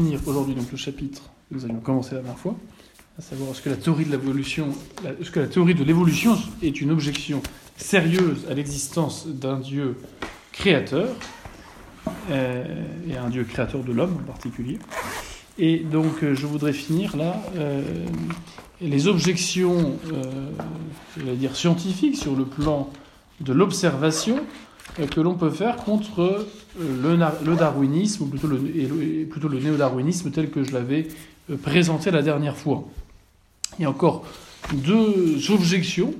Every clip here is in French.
finir aujourd'hui donc le chapitre que nous avions commencé la dernière fois, à savoir est-ce que la théorie de l'évolution, est-ce que la théorie de l'évolution est une objection sérieuse à l'existence d'un Dieu créateur euh, et un Dieu créateur de l'homme en particulier? Et donc euh, je voudrais finir là euh, les objections, dire scientifiques sur le plan de l'observation que l'on peut faire contre euh, le, darwinisme, ou plutôt le, plutôt le néo-darwinisme tel que je l'avais euh, présenté la dernière fois. Il y a encore deux objections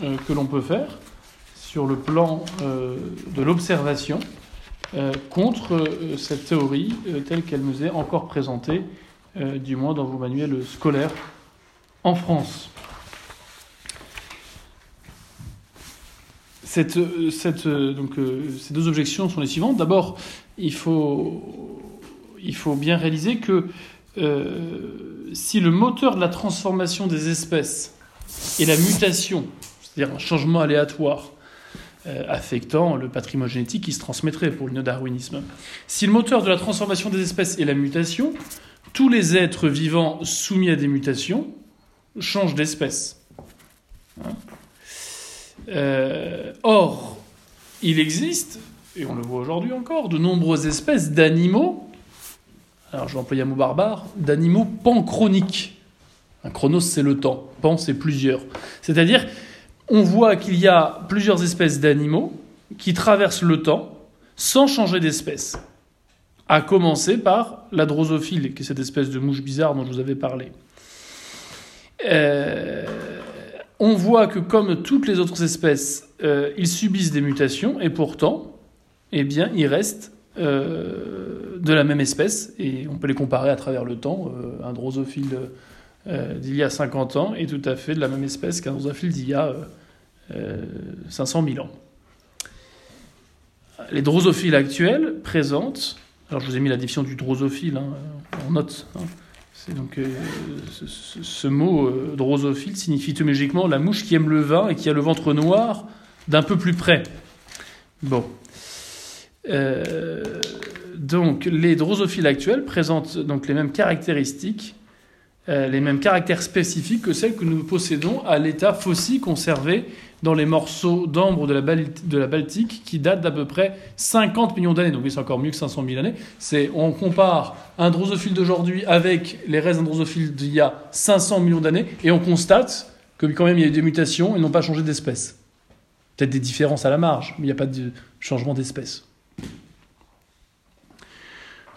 que l'on peut faire sur le plan de l'observation contre cette théorie telle qu'elle nous est encore présentée, du moins dans vos manuels scolaires en France. Cette, cette, donc, ces deux objections sont les suivantes. D'abord, il faut, bien réaliser que euh, si le moteur de la transformation des espèces est la mutation, c'est-à-dire un changement aléatoire euh, affectant le patrimoine génétique qui se transmettrait pour le darwinisme si le moteur de la transformation des espèces est la mutation, tous les êtres vivants soumis à des mutations changent d'espèce. Hein euh, or, il existe, et on le voit aujourd'hui encore, de nombreuses espèces d'animaux, alors je vais employer un mot barbare, d'animaux panchroniques. Un chronos, c'est le temps. Pan, c'est plusieurs. C'est-à-dire, on voit qu'il y a plusieurs espèces d'animaux qui traversent le temps sans changer d'espèce. À commencer par la drosophile, qui est cette espèce de mouche bizarre dont je vous avais parlé. Euh, on voit que comme toutes les autres espèces, euh, ils subissent des mutations et pourtant, eh bien, ils restent euh, de la même espèce et on peut les comparer à travers le temps. Euh, un drosophile d'il y a 50 ans est tout à fait de la même espèce qu'un drosophile d'il y a 500 000 ans. Les drosophiles actuels présentent, alors je vous ai mis la définition du drosophile hein, en note, hein, euh, ce, mot euh, drosophile signifie étymologiquement la mouche qui aime le vin et qui a le ventre noir d'un peu plus près. Bon. Euh, donc les drosophiles actuels présentent donc les mêmes caractéristiques, les mêmes caractères spécifiques que celles que nous possédons à l'état fossile conservé dans les morceaux d'ambre de, la Baltique qui datent d'à peu près 50 millions d'années. Donc c'est encore mieux que 500 000 années. On compare un drosophile d'aujourd'hui avec les restes d'un drosophile d'il y a 500 millions d'années et on constate que quand même il y a eu des mutations et n'ont pas changé d'espèce. Peut-être des différences à la marge, mais il n'y a pas de changement d'espèce.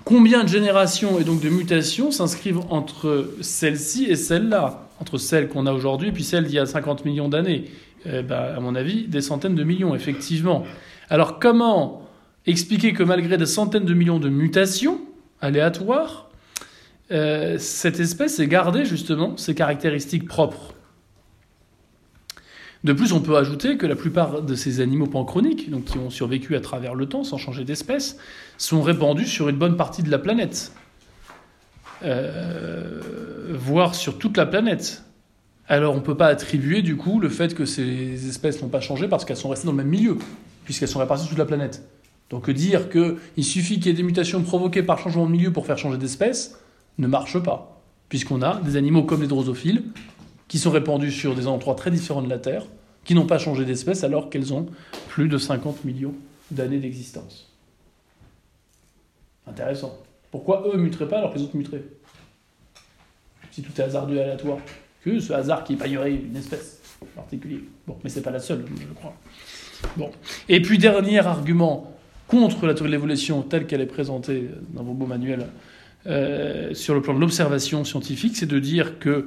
Combien de générations et donc de mutations s'inscrivent entre celle-ci et celle-là Entre celle qu'on a aujourd'hui et puis celle d'il y a 50 millions d'années. Eh ben, à mon avis, des centaines de millions, effectivement. Alors comment expliquer que malgré des centaines de millions de mutations aléatoires, euh, cette espèce ait gardé justement ses caractéristiques propres? De plus, on peut ajouter que la plupart de ces animaux panchroniques, donc qui ont survécu à travers le temps sans changer d'espèce, sont répandus sur une bonne partie de la planète, euh, voire sur toute la planète. Alors on ne peut pas attribuer du coup le fait que ces espèces n'ont pas changé parce qu'elles sont restées dans le même milieu, puisqu'elles sont réparties sur toute la planète. Donc dire qu'il suffit qu'il y ait des mutations provoquées par changement de milieu pour faire changer d'espèce ne marche pas, puisqu'on a des animaux comme les drosophiles qui sont répandus sur des endroits très différents de la Terre, qui n'ont pas changé d'espèce alors qu'elles ont plus de 50 millions d'années d'existence. Intéressant. Pourquoi eux muteraient pas alors que les autres muteraient? Si tout est hasardeux et aléatoire que ce hasard qui épargnerait une espèce particulière. Bon, mais c'est pas la seule, je crois. Bon. Et puis, dernier argument contre la théorie de l'évolution telle qu'elle est présentée dans vos beaux manuels euh, sur le plan de l'observation scientifique, c'est de dire que,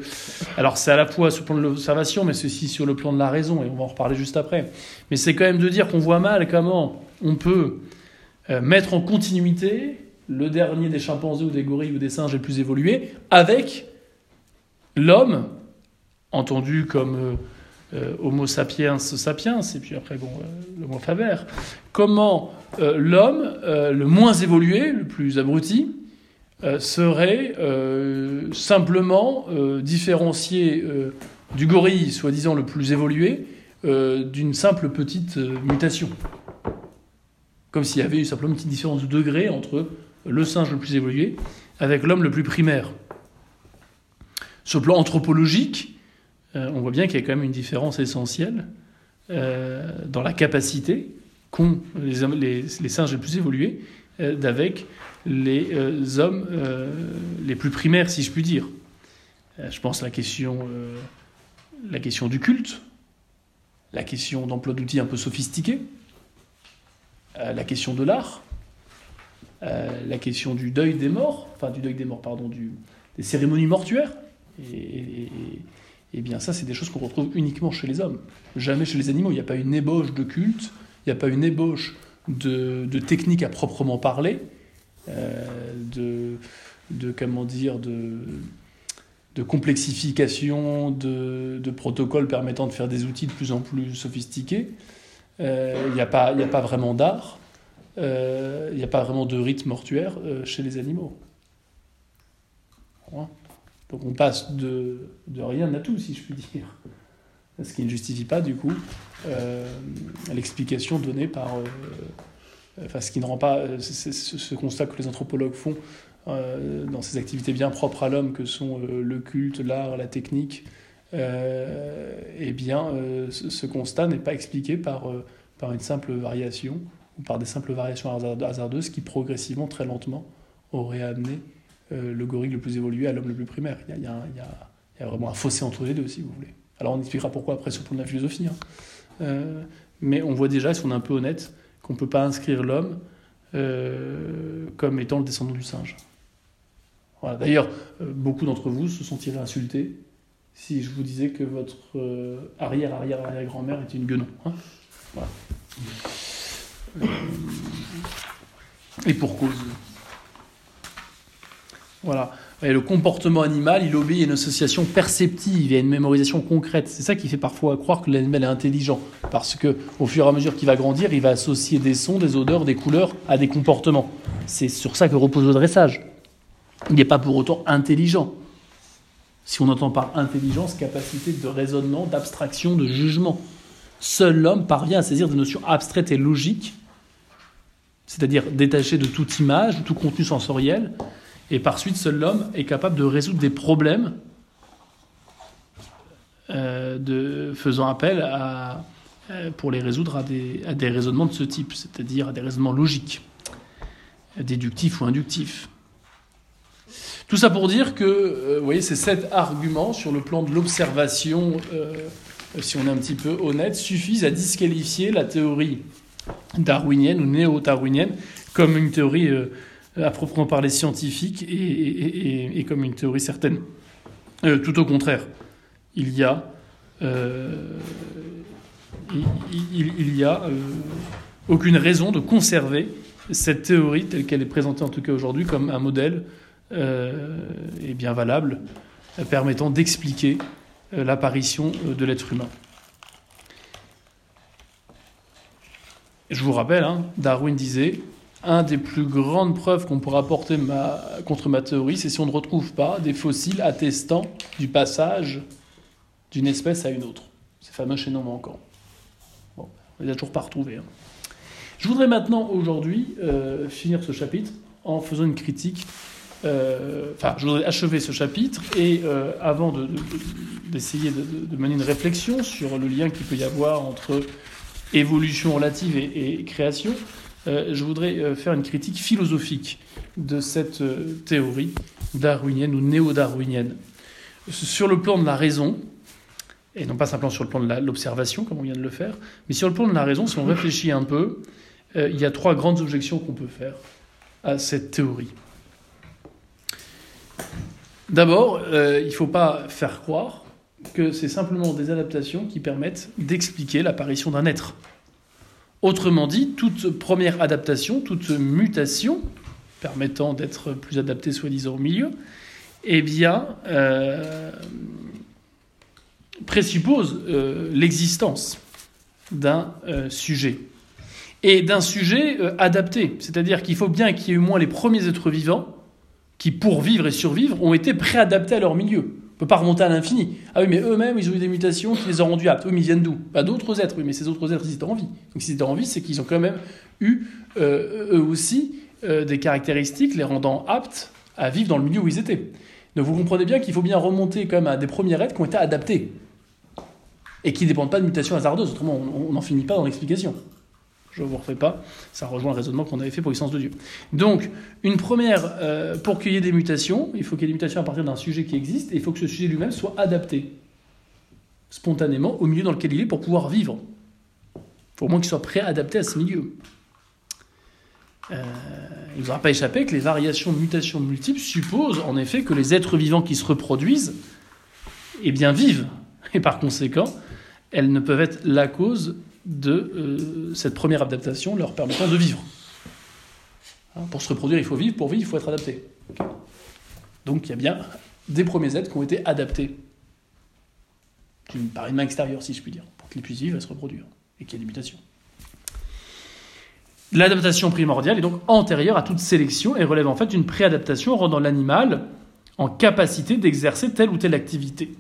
alors c'est à la fois sur le plan de l'observation, mais ceci sur le plan de la raison, et on va en reparler juste après, mais c'est quand même de dire qu'on voit mal comment on peut euh, mettre en continuité le dernier des chimpanzés ou des gorilles ou des singes les plus évolués avec l'homme entendu comme euh, Homo sapiens sapiens, et puis après, bon, l'Homo faber, comment l'homme, le moins évolué, le plus abruti, serait simplement différencié du gorille, soi-disant le plus évolué, d'une simple petite mutation. Comme s'il y avait eu simplement une petite différence de degré entre le singe le plus évolué, avec l'homme le plus primaire. Sur le plan anthropologique, euh, on voit bien qu'il y a quand même une différence essentielle euh, dans la capacité qu'ont les, singes les plus évolués euh, d'avec les hommes les plus primaires, si je puis dire. je pense à la question, la question du culte, la question d'emploi d'outils un peu sophistiqués, la question de l'art, la question du deuil des morts, enfin du deuil des morts, pardon, du, des cérémonies mortuaires. Et, bien ça, c'est des choses qu'on retrouve uniquement chez les hommes, jamais chez les animaux. Il n'y a pas une ébauche de culte, il n'y a pas une ébauche de, technique à proprement parler, euh, de, de, comment dire, de, complexification de, protocoles permettant de faire des outils de plus en plus sophistiqués. Euh, il n'y a, pas, a pas vraiment d'art, euh, il n'y a pas vraiment de rythme mortuaire chez les animaux. Donc on passe de, de rien à tout, si je puis dire. Ce qui ne justifie pas, du coup, euh, l'explication donnée par. Euh, enfin, ce qui ne rend pas. ce, constat que les anthropologues font euh, dans ces activités bien propres à l'homme, que sont le culte, l'art, la technique, eh bien, ce, constat n'est pas expliqué par, par une simple variation ou par des simples variations hasardeuses qui, progressivement, très lentement, auraient amené euh, le gorille le plus évolué à l'homme le plus primaire. Il y, a, vraiment un fossé entre les deux, si vous voulez. Alors on expliquera pourquoi après sur le plan de la philosophie. Hein. Euh, mais on voit déjà, si on est un peu honnête, qu'on ne peut pas inscrire l'homme euh, comme étant le descendant du singe. D'ailleurs, beaucoup d'entre vous se sentiraient insultés si je vous disais que votre arrière-arrière-arrière-grand-mère était une guenon. Hein. voilà. Et pour cause. Voilà. Et le comportement animal, il obéit à une association perceptive, à une mémorisation concrète. C'est ça qui fait parfois croire que l'animal est intelligent. Parce que, au fur et à mesure qu'il va grandir, il va associer des sons, des odeurs, des couleurs à des comportements. C'est sur ça que repose le dressage. Il n'est pas pour autant intelligent. Si on entend par intelligence, capacité de raisonnement, d'abstraction, de jugement. Seul l'homme parvient à saisir des notions abstraites et logiques, c'est-à-dire détachées de toute image, de tout contenu sensoriel, et par suite, seul l'homme est capable de résoudre des problèmes euh, faisant appel à, euh, pour les résoudre à des, à des raisonnements de ce type, c'est-à-dire à des raisonnements logiques, déductifs ou inductifs. Tout ça pour dire que, euh, vous voyez, ces sept arguments sur le plan de l'observation, si on est un petit peu honnête, suffisent à disqualifier la théorie darwinienne ou néo-darwinienne comme une théorie à proprement parler scientifique et, comme une théorie certaine. Euh, tout au contraire, il y a, euh, il, y a euh, aucune raison de conserver cette théorie telle qu'elle est présentée en tout cas aujourd'hui comme un modèle bien valable permettant d'expliquer l'apparition de l'être humain. Je vous rappelle, hein, Darwin disait un des plus grandes preuves qu'on pourra apporter contre ma théorie, c'est si on ne retrouve pas des fossiles attestant du passage d'une espèce à une autre. Ces fameux chaînons manquants. Bon, on les a toujours pas retrouvés. Hein. Je voudrais maintenant, aujourd'hui, euh, finir ce chapitre en faisant une critique. Euh, enfin, je voudrais achever ce chapitre et euh, avant d'essayer de, mener une réflexion sur le lien qu'il peut y avoir entre évolution relative et création, je voudrais euh, faire une critique philosophique de cette euh, théorie darwinienne ou néo-darwinienne. Sur le plan de la raison, et non pas simplement sur le plan de l'observation, comme on vient de le faire, mais sur le plan de la raison, si on réfléchit un peu, il y a trois grandes objections qu'on peut faire à cette théorie. D'abord, il ne faut pas faire croire que c'est simplement des adaptations qui permettent d'expliquer l'apparition d'un être. Autrement dit, toute première adaptation, toute mutation permettant d'être plus adapté soi-disant au milieu, eh euh, présuppose euh, l'existence d'un euh, sujet. Et d'un sujet adapté. C'est-à-dire qu'il faut bien qu'il y ait au moins les premiers êtres vivants qui, pour vivre et survivre, ont été préadaptés à leur milieu ne peut pas remonter à l'infini. Ah oui, mais eux-mêmes, ils ont eu des mutations qui les ont rendus aptes. Eux, ils viennent d'où? Pas d'autres êtres, oui, mais ces autres êtres, ils étaient en vie. Donc s'ils étaient en vie, c'est qu'ils ont quand même eu, euh, eux aussi, euh, des caractéristiques les rendant aptes à vivre dans le milieu où ils étaient. Donc vous comprenez bien qu'il faut bien remonter quand même à des premiers êtres qui ont été adaptés et qui ne dépendent pas de mutations hasardeuses, autrement on n'en finit pas dans l'explication. Je ne vous refais pas, ça rejoint le raisonnement qu'on avait fait pour l'essence de Dieu. Donc, une première, euh, pour qu'il y ait des mutations, il faut qu'il y ait des mutations à partir d'un sujet qui existe, et il faut que ce sujet lui-même soit adapté spontanément au milieu dans lequel il est pour pouvoir vivre. Il faut au moins qu'il soit préadapté à ce milieu. Euh, il ne vous aura pas échappé que les variations de mutations multiples supposent en effet que les êtres vivants qui se reproduisent eh bien, vivent. Et par conséquent, elles ne peuvent être la cause de euh, cette première adaptation leur permettant de vivre. Hein, pour se reproduire, il faut vivre. Pour vivre, il faut être adapté. Donc il y a bien des premiers êtres qui ont été adaptés par une main extérieure, si je puis dire, pour qu'ils puissent vivre et se reproduire, et qu'il y ait des mutations. L'adaptation primordiale est donc antérieure à toute sélection et relève en fait d'une préadaptation rendant l'animal en capacité d'exercer telle ou telle activité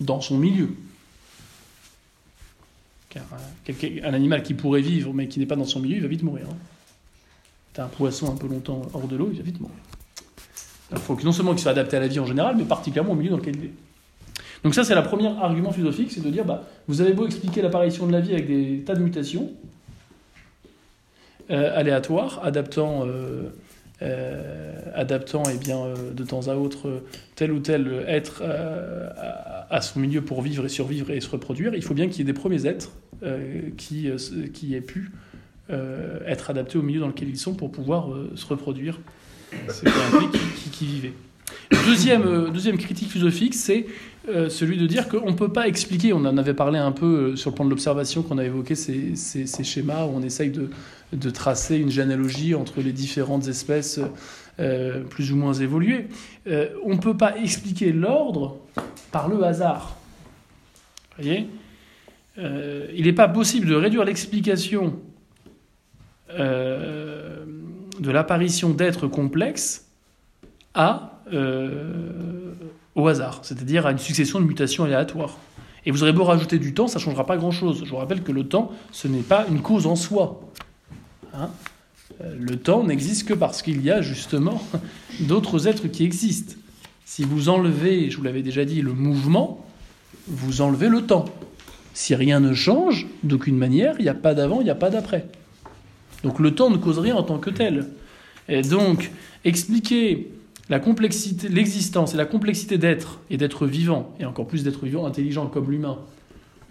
dans son milieu. Euh, un, animal qui pourrait vivre mais qui n'est pas dans son milieu, il va vite mourir. Hein. T'as un poisson un peu longtemps hors de l'eau, il va vite mourir. Il faut que non seulement qu'il soit adapté à la vie en général, mais particulièrement au milieu dans lequel il est. Donc ça, c'est le premier argument philosophique, c'est de dire, bah, vous avez beau expliquer l'apparition de la vie avec des tas de mutations euh, aléatoires, adaptant, euh, adaptant eh bien, de temps à autre tel ou tel être à, son milieu pour vivre et survivre et se reproduire, il faut bien qu'il y ait des premiers êtres qui, qui aient pu être adaptés au milieu dans lequel ils sont pour pouvoir se reproduire. C'est un qui, qui vivait. Deuxième, deuxième critique philosophique, c'est euh, celui de dire qu'on ne peut pas expliquer, on en avait parlé un peu euh, sur le plan de l'observation, qu'on a évoqué ces, schémas où on essaye de, tracer une généalogie entre les différentes espèces euh, plus ou moins évoluées. on ne peut pas expliquer l'ordre par le hasard. Voyez? Il n'est pas possible de réduire l'explication de l'apparition d'êtres complexes au hasard, c'est-à-dire à une succession de mutations aléatoires. Et vous aurez beau rajouter du temps, ça ne changera pas grand-chose. Je vous rappelle que le temps, ce n'est pas une cause en soi. Hein. Euh, le temps n'existe que parce qu'il y a justement d'autres êtres qui existent. Si vous enlevez, je vous l'avais déjà dit, le mouvement, vous enlevez le temps. Si rien ne change, d'aucune manière, il n'y a pas d'avant, il n'y a pas d'après. Donc le temps ne cause rien en tant que tel. Et donc, expliquer la complexité, l'existence et la complexité d'être et d'être vivant, et encore plus d'être vivant intelligent comme l'humain,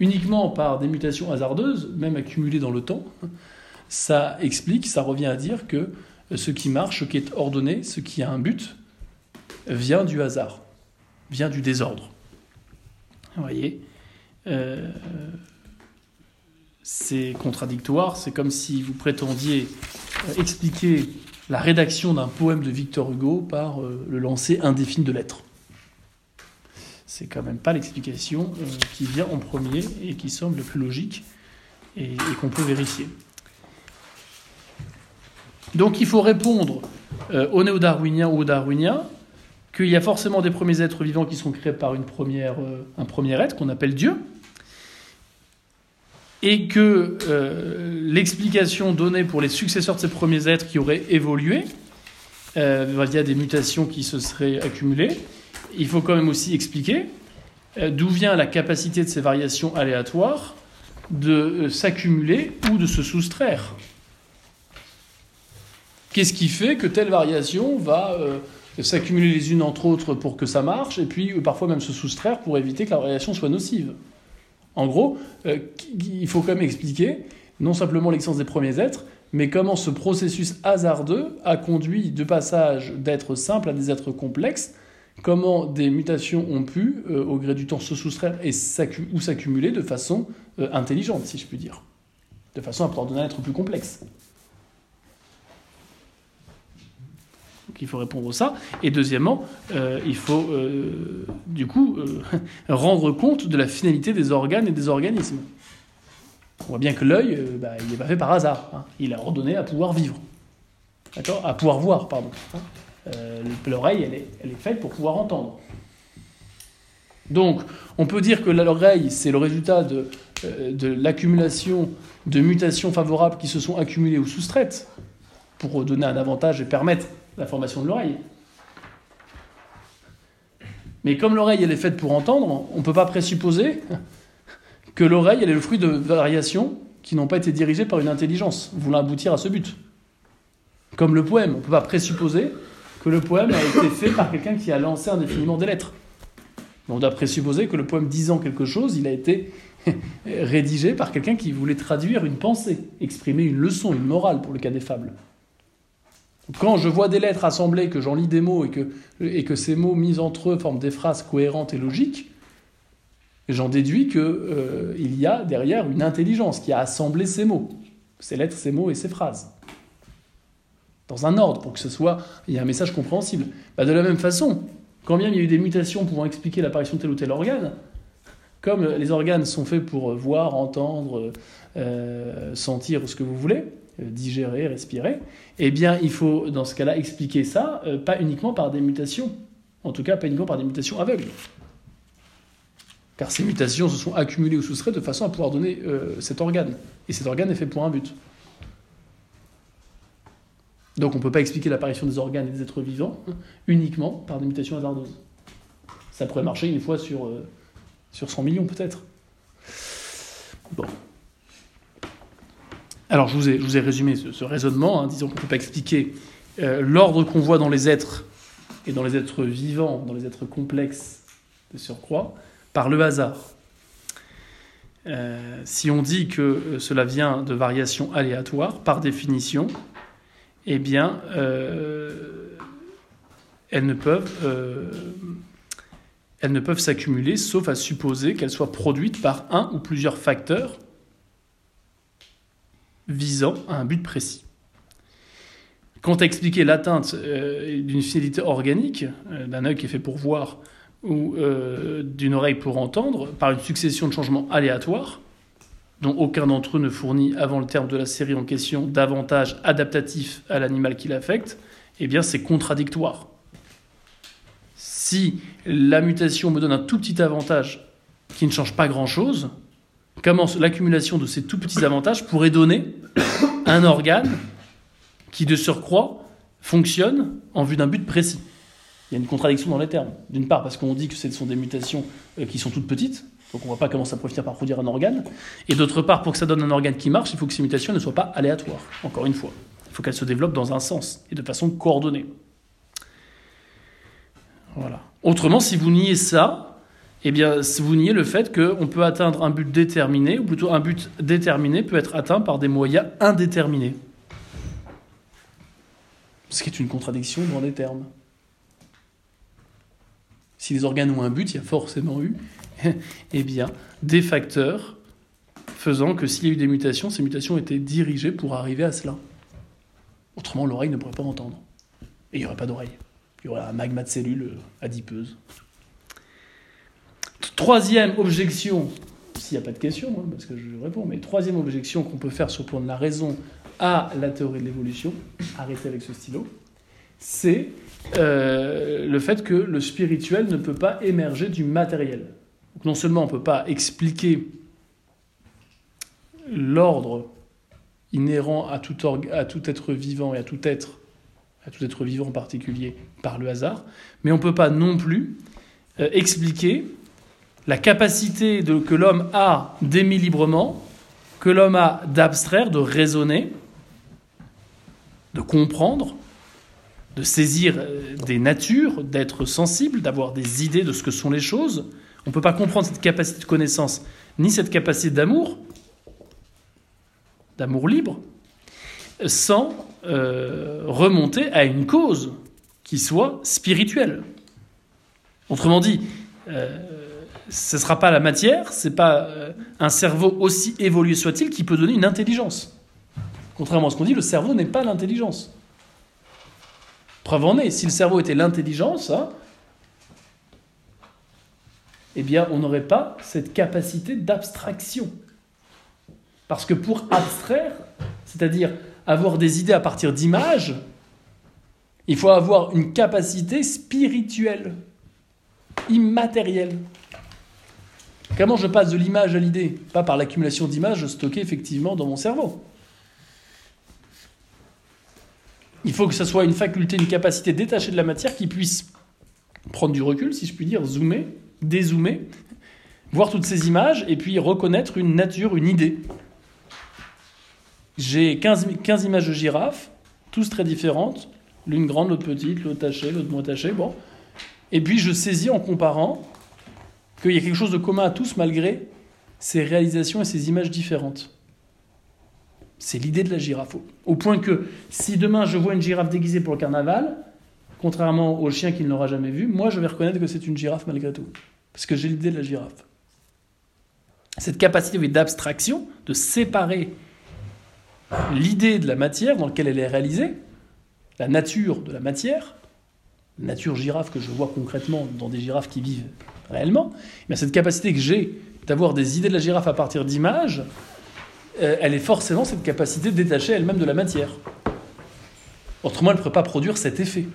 uniquement par des mutations hasardeuses, même accumulées dans le temps, ça explique, ça revient à dire que ce qui marche, ce qui est ordonné, ce qui a un but, vient du hasard, vient du désordre. Vous voyez euh, C'est contradictoire, c'est comme si vous prétendiez expliquer la rédaction d'un poème de Victor Hugo par euh, le lancer indéfini de lettres. C'est quand même pas l'explication euh, qui vient en premier et qui semble plus logique et, qu'on peut vérifier. Donc il faut répondre euh, aux néo-darwiniens ou aux darwiniens qu'il y a forcément des premiers êtres vivants qui sont créés par première, un premier être qu'on appelle Dieu, et que euh, l'explication donnée pour les successeurs de ces premiers êtres qui auraient évolué euh, via des mutations qui se seraient accumulées, il faut quand même aussi expliquer euh, d'où vient la capacité de ces variations aléatoires de s'accumuler ou de se soustraire. Qu'est-ce qui fait que telle variation va s'accumuler les unes entre autres pour que ça marche, et puis parfois même se soustraire pour éviter que la variation soit nocive en gros, euh, il faut quand même expliquer non simplement l'existence des premiers êtres, mais comment ce processus hasardeux a conduit de passage d'êtres simples à des êtres complexes, comment des mutations ont pu, euh, au gré du temps, se soustraire et ou s'accumuler de façon euh, intelligente, si je puis dire, de façon à pouvoir donner un être plus complexe. Il faut répondre à ça. Et deuxièmement, euh, il faut euh, du coup euh, rendre compte de la finalité des organes et des organismes. On voit bien que l'œil, bah, il n'est pas fait par hasard. Hein. Il est ordonné à pouvoir vivre. D'accord? À pouvoir voir, pardon. Hein? L'oreille, elle est, faite pour pouvoir entendre. Donc, on peut dire que l'oreille, c'est le résultat de l'accumulation de mutations favorables qui se sont accumulées ou soustraites pour donner un avantage et permettre la formation de l'oreille. Mais comme l'oreille elle est faite pour entendre, on ne peut pas présupposer que l'oreille elle est le fruit de variations qui n'ont pas été dirigées par une intelligence, voulant aboutir à ce but. Comme le poème, on ne peut pas présupposer que le poème a été fait par quelqu'un qui a lancé indéfiniment des lettres. On doit présupposer que le poème disant quelque chose, il a été rédigé par quelqu'un qui voulait traduire une pensée, exprimer une leçon, une morale pour le cas des fables. Quand je vois des lettres assemblées, que j'en lis des mots et que, ces mots mis entre eux forment des phrases cohérentes et logiques, j'en déduis qu'il euh, y a derrière une intelligence qui a assemblé ces mots, ces lettres, ces mots et ces phrases. Dans un ordre, pour que ce soit, y a un message compréhensible. Bah, de la même façon, quand bien il y a eu des mutations pouvant expliquer l'apparition de tel ou tel organe, comme les organes sont faits pour voir, entendre, euh, sentir ce que vous voulez, digérer, respirer, eh bien, il faut, dans ce cas-là, expliquer ça, euh, pas uniquement par des mutations. En tout cas, pas uniquement par des mutations aveugles. Car ces mutations se sont accumulées ou soustraites de façon à pouvoir donner euh, cet organe. Et cet organe est fait pour un but. Donc on ne peut pas expliquer l'apparition des organes et des êtres vivants uniquement par des mutations hasardeuses. Ça pourrait marcher une fois sur, sur 100 millions peut-être. Bon. Alors, je vous ai, résumé ce, raisonnement, hein, disons qu'on ne peut pas expliquer euh, l'ordre qu'on voit dans les êtres et dans les êtres vivants, dans les êtres complexes de surcroît, par le hasard. Euh, si on dit que euh, cela vient de variations aléatoires, par définition, eh bien, elles ne peuvent s'accumuler, sauf à supposer qu'elles soient produites par un ou plusieurs facteurs visant à un but précis. Quant à expliquer l'atteinte euh, d'une finalité organique, euh, d'un œil qui est fait pour voir ou euh, d'une oreille pour entendre, par une succession de changements aléatoires, dont aucun d'entre eux ne fournit avant le terme de la série en question d'avantages adaptatifs à l'animal qui l'affecte, eh bien c'est contradictoire. Si la mutation me donne un tout petit avantage qui ne change pas grand-chose, comment l'accumulation de ces tout petits avantages pourrait donner un organe qui, de surcroît, fonctionne en vue d'un but précis. Il y a une contradiction dans les termes. D'une part, parce qu'on dit que ce sont des mutations euh, qui sont toutes petites, donc on ne voit pas comment ça peut finir par produire un organe. Et d'autre part, pour que ça donne un organe qui marche, il faut que ces mutations ne soient pas aléatoires, encore une fois. Il faut qu'elles se développent dans un sens et de façon coordonnée. Voilà. Autrement, si vous niez ça, eh bien, vous niez le fait qu'on peut atteindre un but déterminé, ou plutôt un but déterminé peut être atteint par des moyens indéterminés. Ce qui est une contradiction dans les termes. Si les organes ont un but, il y a forcément eu eh bien, des facteurs faisant que s'il y a eu des mutations, ces mutations étaient dirigées pour arriver à cela. Autrement, l'oreille ne pourrait pas entendre. Et il n'y aurait pas d'oreille. Il y aurait un magma de cellules adipeuses. Troisième objection, s'il n'y a pas de question, hein, parce que je réponds, mais troisième objection qu'on peut faire sur le plan de la raison à la théorie de l'évolution, arrêtez avec ce stylo, c'est euh, le fait que le spirituel ne peut pas émerger du matériel. non seulement on ne peut pas expliquer l'ordre inhérent à tout, à tout être vivant et à tout être, à tout être vivant en particulier par le hasard, mais on ne peut pas non plus euh, expliquer la capacité que l'homme a d'aimer librement, que l'homme a d'abstraire, de raisonner, de comprendre, de saisir euh, des natures, d'être sensible, d'avoir des idées de ce que sont les choses. On ne peut pas comprendre cette capacité de connaissance, ni cette capacité d'amour, d'amour libre, sans euh, remonter à une cause qui soit spirituelle. Autrement dit, euh, ce ne sera pas la matière, c'est pas euh, un cerveau aussi évolué soit-il qui peut donner une intelligence. Contrairement à ce qu'on dit, le cerveau n'est pas l'intelligence. Preuve en est, si le cerveau était l'intelligence, hein, eh bien, on n'aurait pas cette capacité d'abstraction. Parce que pour abstraire, c'est-à-dire avoir des idées à partir d'images, il faut avoir une capacité spirituelle, immatérielle. Comment je passe de l'image à l'idée? Pas par l'accumulation d'images stockées effectivement dans mon cerveau. Il faut que ce soit une faculté, une capacité détachée de la matière qui puisse prendre du recul, si je puis dire, zoomer, dézoomer, voir toutes ces images et puis reconnaître une nature, une idée. J'ai 15, 15 images de girafes, tous très différentes, l'une grande, l'autre petite, l'autre tachée, l'autre moins tachée, bon. Et puis je saisis en comparant qu'il y a quelque chose de commun à tous malgré ces réalisations et ces images différentes. C'est l'idée de la girafe. Au point que si demain je vois une girafe déguisée pour le carnaval, contrairement au chien qui ne l'aura jamais vu, moi je vais reconnaître que c'est une girafe malgré tout. Parce que j'ai l'idée de la girafe. Cette capacité d'abstraction, de séparer l'idée de la matière dans laquelle elle est réalisée, la nature de la matière, nature girafe que je vois concrètement dans des girafes qui vivent réellement, mais cette capacité que j'ai d'avoir des idées de la girafe à partir d'images, euh, elle est forcément cette capacité détachée elle-même de la matière. Autrement, elle ne pourrait pas produire cet effet.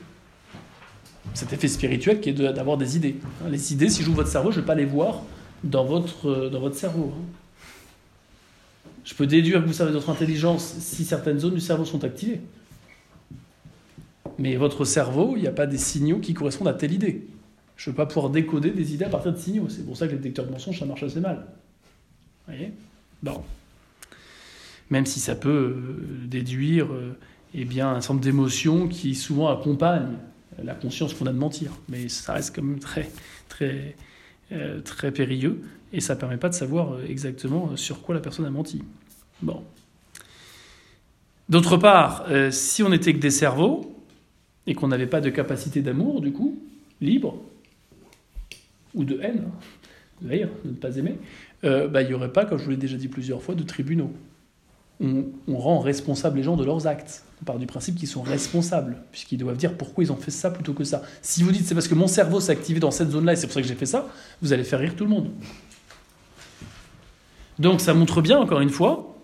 Cet effet spirituel qui est d'avoir des idées. Les idées, si j'ouvre votre cerveau, je ne vais pas les voir dans votre, euh, dans votre cerveau. Hein. Je peux déduire que vous savez votre intelligence si certaines zones du cerveau sont activées. Mais votre cerveau, il n'y a pas des signaux qui correspondent à telle idée. Je ne veux pas pouvoir décoder des idées à partir de signaux. C'est pour ça que les détecteurs de mensonges, ça marche assez mal. Vous voyez? Bon. Même si ça peut euh, déduire euh, eh bien, un certain d'émotions qui souvent accompagnent la conscience qu'on a de mentir. Mais ça reste quand même très, très, euh, très périlleux et ça ne permet pas de savoir exactement sur quoi la personne a menti. Bon. D'autre part, si on n'était que des cerveaux et qu'on n'avait pas de capacité d'amour, du coup, libre, ou de haine, d'ailleurs, de ne pas aimer, euh, bah, il n'y aurait pas, comme je vous l'ai déjà dit plusieurs fois, de tribunaux. On, rend responsables les gens de leurs actes. On part du principe qu'ils sont responsables, puisqu'ils doivent dire pourquoi ils ont fait ça plutôt que ça. Si vous dites c'est parce que mon cerveau s'est activé dans cette zone-là et c'est pour ça que j'ai fait ça, vous allez faire rire tout le monde. Donc ça montre bien, encore une fois,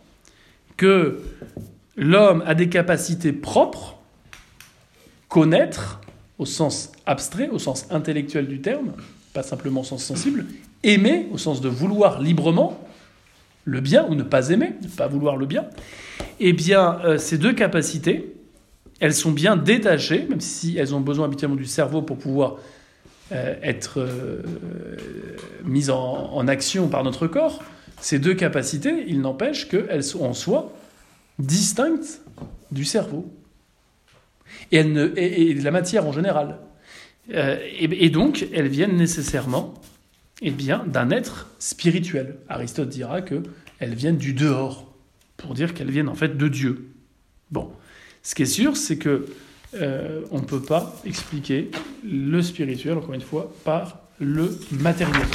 que l'homme a des capacités propres, connaître, au sens abstrait, au sens intellectuel du terme, pas simplement au sens sensible, aimer au sens de vouloir librement le bien ou ne pas aimer, ne pas vouloir le bien, eh bien, euh, ces deux capacités, elles sont bien détachées, même si elles ont besoin habituellement du cerveau pour pouvoir euh, être euh, mises en, action par notre corps. Ces deux capacités, il n'empêche qu'elles sont en soi distinctes du cerveau. Et, et de la matière en général. Euh, et, donc, elles viennent nécessairement eh bien, d'un être spirituel. Aristote dira qu'elles viennent du dehors, pour dire qu'elles viennent en fait de Dieu. Bon, ce qui est sûr, c'est que euh, on ne peut pas expliquer le spirituel, encore une fois, par le matériel.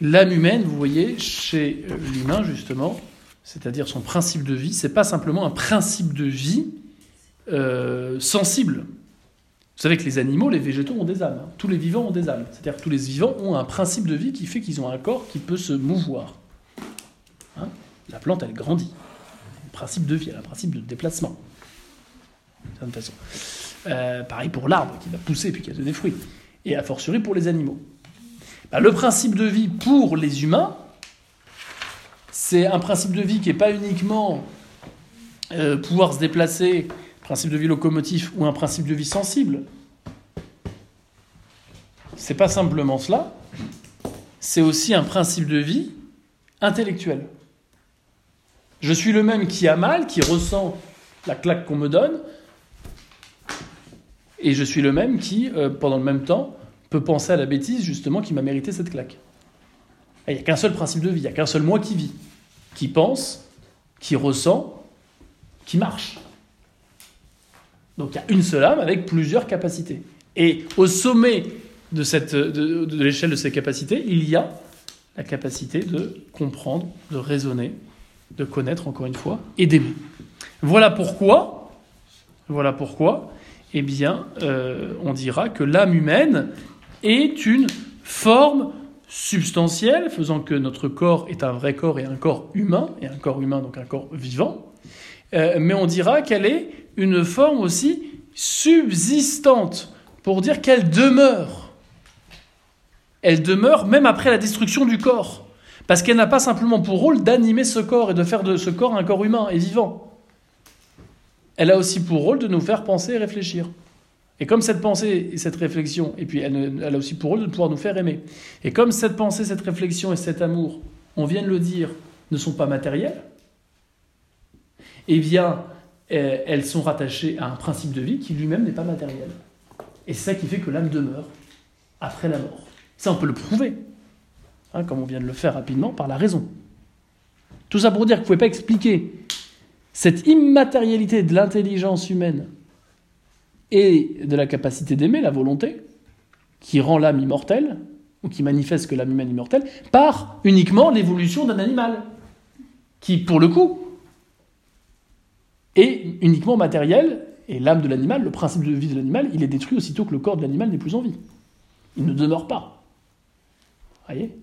L'âme humaine, vous voyez, chez euh, l'humain, justement, c'est-à-dire son principe de vie, c'est pas simplement un principe de vie sensible. Vous savez que les animaux, les végétaux ont des âmes. Hein. Tous les vivants ont des âmes. C'est-à-dire que tous les vivants ont un principe de vie qui fait qu'ils ont un corps qui peut se mouvoir. Hein la plante, elle grandit. Un principe de vie, elle a un principe de déplacement. De certaine façon. Euh, pareil pour l'arbre qui va pousser puis qui donner des fruits. Et a fortiori pour les animaux. Bah, le principe de vie pour les humains, c'est un principe de vie qui n'est pas uniquement euh, pouvoir se déplacer principe de vie locomotif ou un principe de vie sensible. C'est pas simplement cela, c'est aussi un principe de vie intellectuel. Je suis le même qui a mal, qui ressent la claque qu'on me donne, et je suis le même qui, euh, pendant le même temps, peut penser à la bêtise justement qui m'a mérité cette claque. Il n'y a qu'un seul principe de vie, il n'y a qu'un seul moi qui vit, qui pense, qui ressent, qui marche. Donc il y a une seule âme avec plusieurs capacités. Et au sommet de, cette, de, l'échelle de ces capacités, il y a la capacité de comprendre, de raisonner, de connaître encore une fois, et d'aimer. Voilà pourquoi, voilà pourquoi, eh bien, euh, on dira que l'âme humaine est une forme substantielle, faisant que notre corps est un vrai corps et un corps humain, et un corps humain donc un corps vivant, euh, mais on dira qu'elle est une forme aussi subsistante, pour dire qu'elle demeure. Elle demeure même après la destruction du corps, parce qu'elle n'a pas simplement pour rôle d'animer ce corps et de faire de ce corps un corps humain et vivant. elle a aussi pour rôle de nous faire penser et réfléchir. Et comme cette pensée et cette réflexion, et puis elle, elle, a aussi pour rôle de pouvoir nous faire aimer. Et comme cette pensée, cette réflexion et cet amour, on vient de le dire, ne sont pas matériels, eh bien, euh, elles sont rattachées à un principe de vie qui lui-même n'est pas matériel. Et c'est ça qui fait que l'âme demeure après la mort. Ça, on peut le prouver, hein, comme on vient de le faire rapidement, par la raison. Tout ça pour dire que vous ne pouvez pas expliquer cette immatérialité de l'intelligence humaine et de la capacité d'aimer, la volonté, qui rend l'âme immortelle, ou qui manifeste que l'âme humaine est immortelle, par uniquement l'évolution d'un animal, qui, pour le coup, est uniquement matériel, et l'âme de l'animal, le principe de vie de l'animal, il est détruit aussitôt que le corps de l'animal n'est plus en vie. Il ne demeure pas. Vous voyez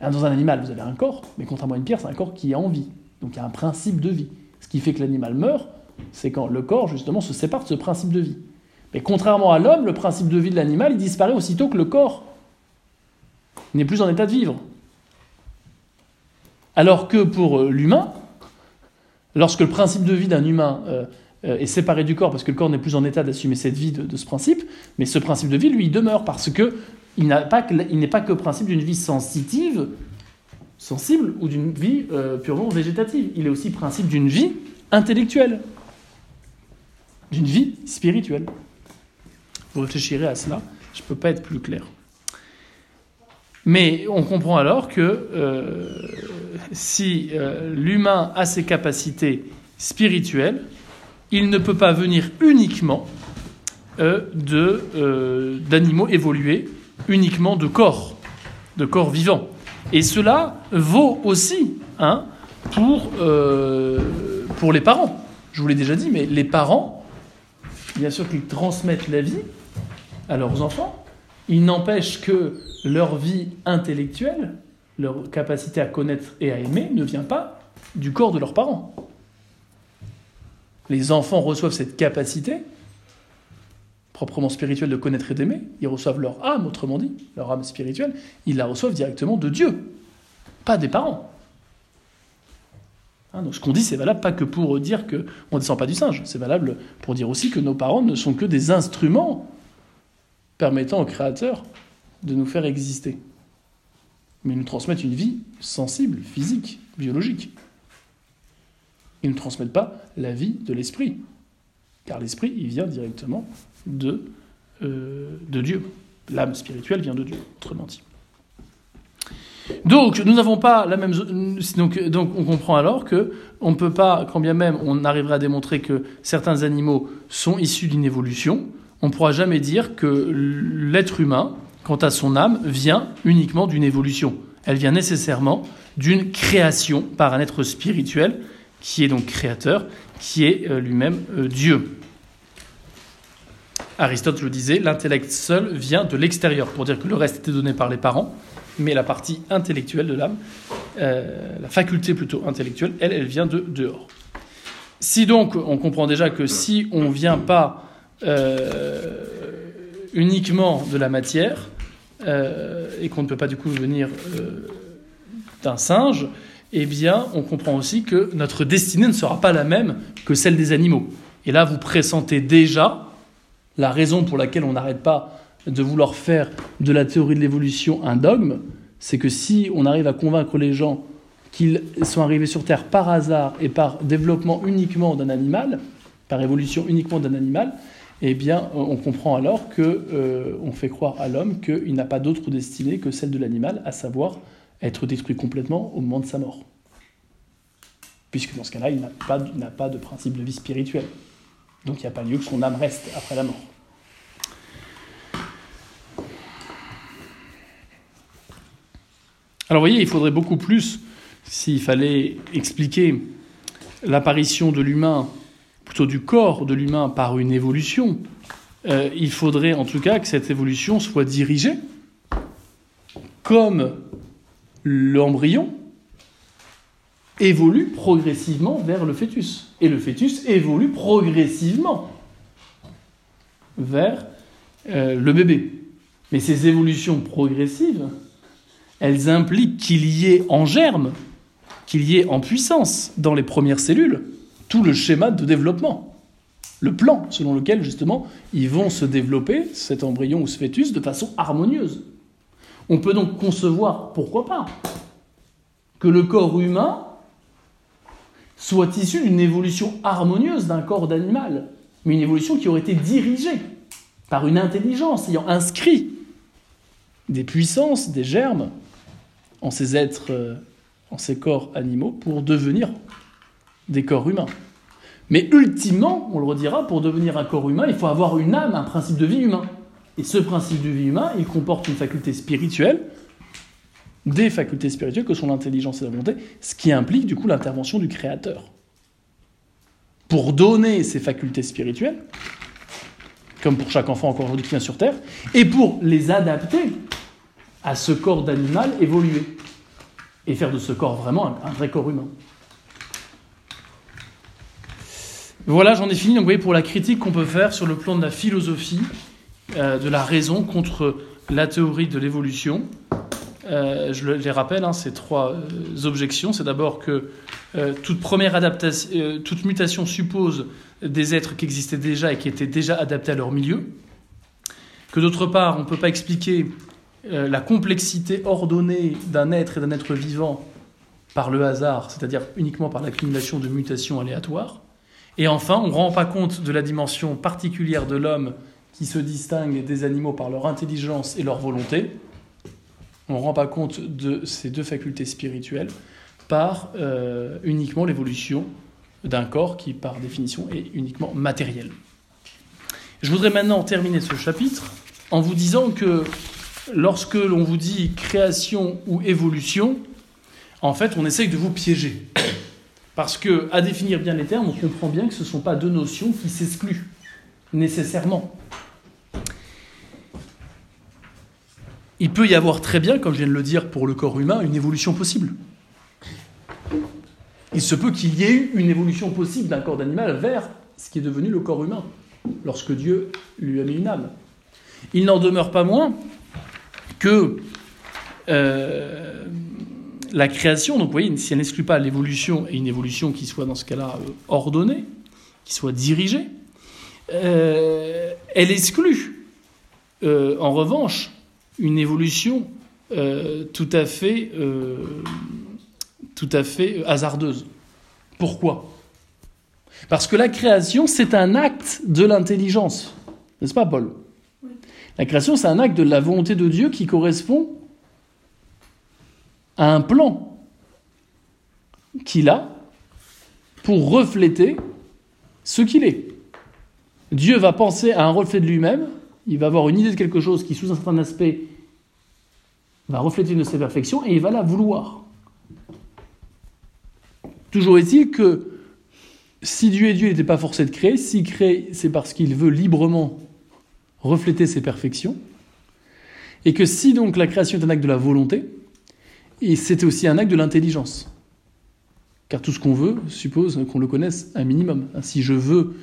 Dans un animal, vous avez un corps, mais contrairement à une pierre, c'est un corps qui est en vie. Donc il y a un principe de vie. Ce qui fait que l'animal meurt, c'est quand le corps, justement, se sépare de ce principe de vie. Mais contrairement à l'homme, le principe de vie de l'animal, il disparaît aussitôt que le corps n'est plus en état de vivre. Alors que pour l'humain, lorsque le principe de vie d'un humain euh, euh, est séparé du corps, parce que le corps n'est plus en état d'assumer cette vie de, ce principe, mais ce principe de vie, lui, il demeure, parce que il n'est pas, que principe d'une vie sensitive, sensible, ou d'une vie euh, purement végétative. Il est aussi principe d'une vie intellectuelle, d'une vie spirituelle. Vous réfléchirez à cela, je ne peux pas être plus clair. Mais on comprend alors que si euh, l'humain a ses capacités spirituelles, il ne peut pas venir uniquement euh, d'animaux évolués, uniquement de corps, de corps vivants. Et cela vaut aussi hein, pour, pour les parents. Je vous l'ai déjà dit, mais les parents, bien sûr qu'ils transmettent la vie à leurs enfants, il n'empêche que leur vie intellectuelle, leur capacité à connaître et à aimer ne vient pas du corps de leurs parents. Les enfants reçoivent cette capacité proprement spirituelle de connaître et d'aimer, ils reçoivent leur âme, autrement dit, leur âme spirituelle, ils la reçoivent directement de Dieu, pas des parents. Hein, ce qu'on dit, c'est valable pas que pour dire qu'on ne descend pas du singe, c'est valable pour dire aussi que nos parents ne sont que des instruments permettant au Créateur de nous faire exister. Mais ils nous transmettent une vie sensible, physique, biologique. Ils ne transmettent pas la vie de l'esprit. Car l'esprit, il vient directement de, euh, Dieu. L'âme spirituelle vient de Dieu, autrement dit. Donc, nous n'avons pas la même. Donc, donc, on comprend alors que on ne peut pas, quand bien même on arriverait à démontrer que certains animaux sont issus d'une évolution, on ne pourra jamais dire que l'être humain, quant à son âme, vient uniquement d'une évolution. Elle vient nécessairement d'une création par un être spirituel qui est donc créateur, qui est euh, lui-même euh, Dieu. Aristote le disait, l'intellect seul vient de l'extérieur, pour dire que le reste était donné par les parents, mais la partie intellectuelle de l'âme, euh, la faculté plutôt intellectuelle, elle, elle vient de dehors. Si donc on comprend déjà que si on ne vient pas uniquement de la matière, euh, et qu'on ne peut pas du coup venir euh, d'un singe, eh bien, on comprend aussi que notre destinée ne sera pas la même que celle des animaux. Et là, vous pressentez déjà la raison pour laquelle on n'arrête pas de vouloir faire de la théorie de l'évolution un dogme, c'est que si on arrive à convaincre les gens qu'ils sont arrivés sur Terre par hasard et par développement uniquement d'un animal, par évolution uniquement d'un animal, eh bien, on comprend alors que euh, on fait croire à l'homme qu'il n'a pas d'autre destinée que celle de l'animal, à savoir être détruit complètement au moment de sa mort. Puisque dans ce cas-là, il n'a pas, pas, de principe de vie spirituelle. Donc il n'y a pas lieu que son âme reste après la mort. Alors vous voyez, il faudrait beaucoup plus, s'il fallait expliquer l'apparition de l'humain plutôt du corps de l'humain par une évolution, euh, il faudrait en tout cas que cette évolution soit dirigée comme l'embryon évolue progressivement vers le fœtus. Et le fœtus évolue progressivement vers euh, le bébé. Mais ces évolutions progressives, elles impliquent qu'il y ait en germe, qu'il y ait en puissance dans les premières cellules, tout le schéma de développement, le plan selon lequel justement ils vont se développer, cet embryon ou ce fœtus, de façon harmonieuse. On peut donc concevoir, pourquoi pas, que le corps humain soit issu d'une évolution harmonieuse d'un corps d'animal, mais une évolution qui aurait été dirigée par une intelligence ayant inscrit des puissances, des germes en ces êtres, euh, en ces corps animaux pour devenir des corps humains. Mais ultimement, on le redira, pour devenir un corps humain, il faut avoir une âme, un principe de vie humain. Et ce principe de vie humain, il comporte une faculté spirituelle, des facultés spirituelles que sont l'intelligence et la volonté, ce qui implique du coup l'intervention du Créateur. Pour donner ces facultés spirituelles, comme pour chaque enfant encore aujourd'hui qui vient sur Terre, et pour les adapter à ce corps d'animal évolué, et faire de ce corps vraiment un, vrai corps humain. Voilà, j'en ai fini. Donc, vous voyez, pour la critique qu'on peut faire sur le plan de la philosophie, euh, de la raison contre la théorie de l'évolution, euh, je les rappelle, hein, ces trois euh, objections. C'est d'abord que toute première adaptation, toute mutation suppose des êtres qui existaient déjà et qui étaient déjà adaptés à leur milieu. Que d'autre part, on ne peut pas expliquer la complexité ordonnée d'un être et d'un être vivant par le hasard, c'est-à-dire uniquement par l'accumulation de mutations aléatoires. Et enfin, on ne rend pas compte de la dimension particulière de l'homme qui se distingue des animaux par leur intelligence et leur volonté. On ne rend pas compte de ces deux facultés spirituelles par euh, uniquement l'évolution d'un corps qui, par définition, est uniquement matériel. Je voudrais maintenant terminer ce chapitre en vous disant que lorsque l'on vous dit création ou évolution, en fait, on essaye de vous piéger. Parce que, à définir bien les termes, on comprend bien que ce ne sont pas deux notions qui s'excluent nécessairement. Il peut y avoir très bien, comme je viens de le dire pour le corps humain, une évolution possible. Il se peut qu'il y ait eu une évolution possible d'un corps d'animal vers ce qui est devenu le corps humain, lorsque Dieu lui a mis une âme. Il n'en demeure pas moins que euh, la création, donc vous voyez, si elle n'exclut pas l'évolution, et une évolution qui soit dans ce cas-là euh, ordonnée, qui soit dirigée, euh, elle exclut, en revanche, une évolution tout à fait, tout à fait hasardeuse. Pourquoi? Parce que la création, c'est un acte de l'intelligence, n'est-ce pas, Paul? La création, c'est un acte de la volonté de Dieu qui correspond un plan qu'il a pour refléter ce qu'il est. Dieu va penser à un reflet de lui-même, il va avoir une idée de quelque chose qui, sous un certain aspect, va refléter une de ses perfections et il va la vouloir. Toujours est-il que si Dieu est Dieu, il n'était pas forcé de créer. S'il crée, c'est parce qu'il veut librement refléter ses perfections. Et que si donc la création est un acte de la volonté, et c'est aussi un acte de l'intelligence. Car tout ce qu'on veut suppose qu'on le connaisse un minimum. Si je veux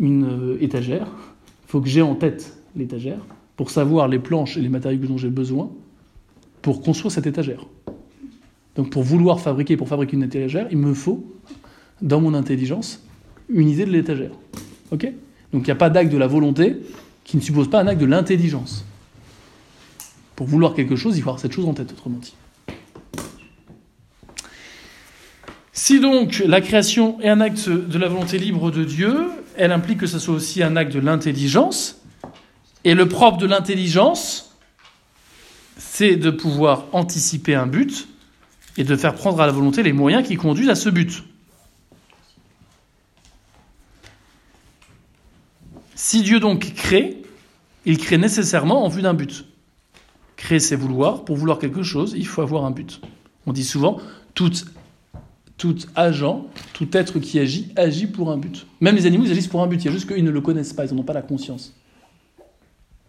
une euh, étagère, il faut que j'ai en tête l'étagère pour savoir les planches et les matériaux dont j'ai besoin pour construire cette étagère. Donc pour vouloir fabriquer, pour fabriquer une étagère, il me faut, dans mon intelligence, une idée de l'étagère. Ok? Donc il n'y a pas d'acte de la volonté qui ne suppose pas un acte de l'intelligence. Pour vouloir quelque chose, il faut avoir cette chose en tête, autrement dit. Si donc la création est un acte de la volonté libre de Dieu, elle implique que ce soit aussi un acte de l'intelligence. Et le propre de l'intelligence, c'est de pouvoir anticiper un but et de faire prendre à la volonté les moyens qui conduisent à ce but. Si Dieu donc crée, il crée nécessairement en vue d'un but. Créer, c'est vouloir. Pour vouloir quelque chose, il faut avoir un but. On dit souvent, tout, tout agent, tout être qui agit, agit pour un but. Même les animaux, ils agissent pour un but. Il y a juste qu'ils ne le connaissent pas, ils n'en ont pas la conscience.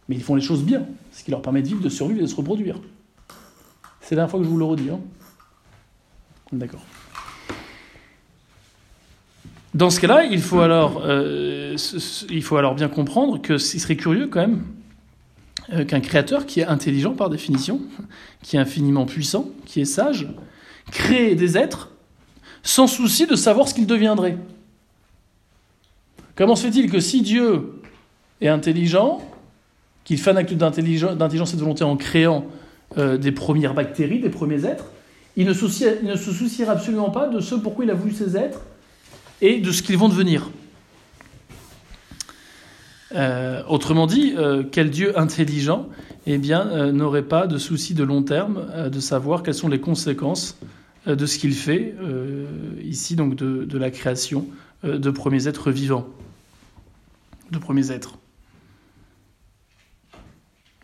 Mais ils font les choses bien, ce qui leur permet de vivre, de survivre et de se reproduire. C'est la dernière fois que je vous le redis. Hein D'accord. Dans ce cas-là, il faut alors, euh, il faut alors bien comprendre que ce serait curieux quand même euh, qu'un créateur qui est intelligent par définition, qui est infiniment puissant, qui est sage, crée des êtres sans souci de savoir ce qu'ils deviendraient. Comment se fait-il que si Dieu est intelligent, qu'il fait un acte d'intelligence et de volonté en créant euh, des premières bactéries, des premiers êtres, il ne, il ne, se souciera absolument pas de ce pourquoi il a voulu ces êtres et de ce qu'ils vont devenir. Euh, autrement dit, euh, quel Dieu intelligent eh bien, n'aurait pas de souci de long terme de savoir quelles sont les conséquences de ce qu'il fait ici, donc de, la création de premiers êtres vivants, de premiers êtres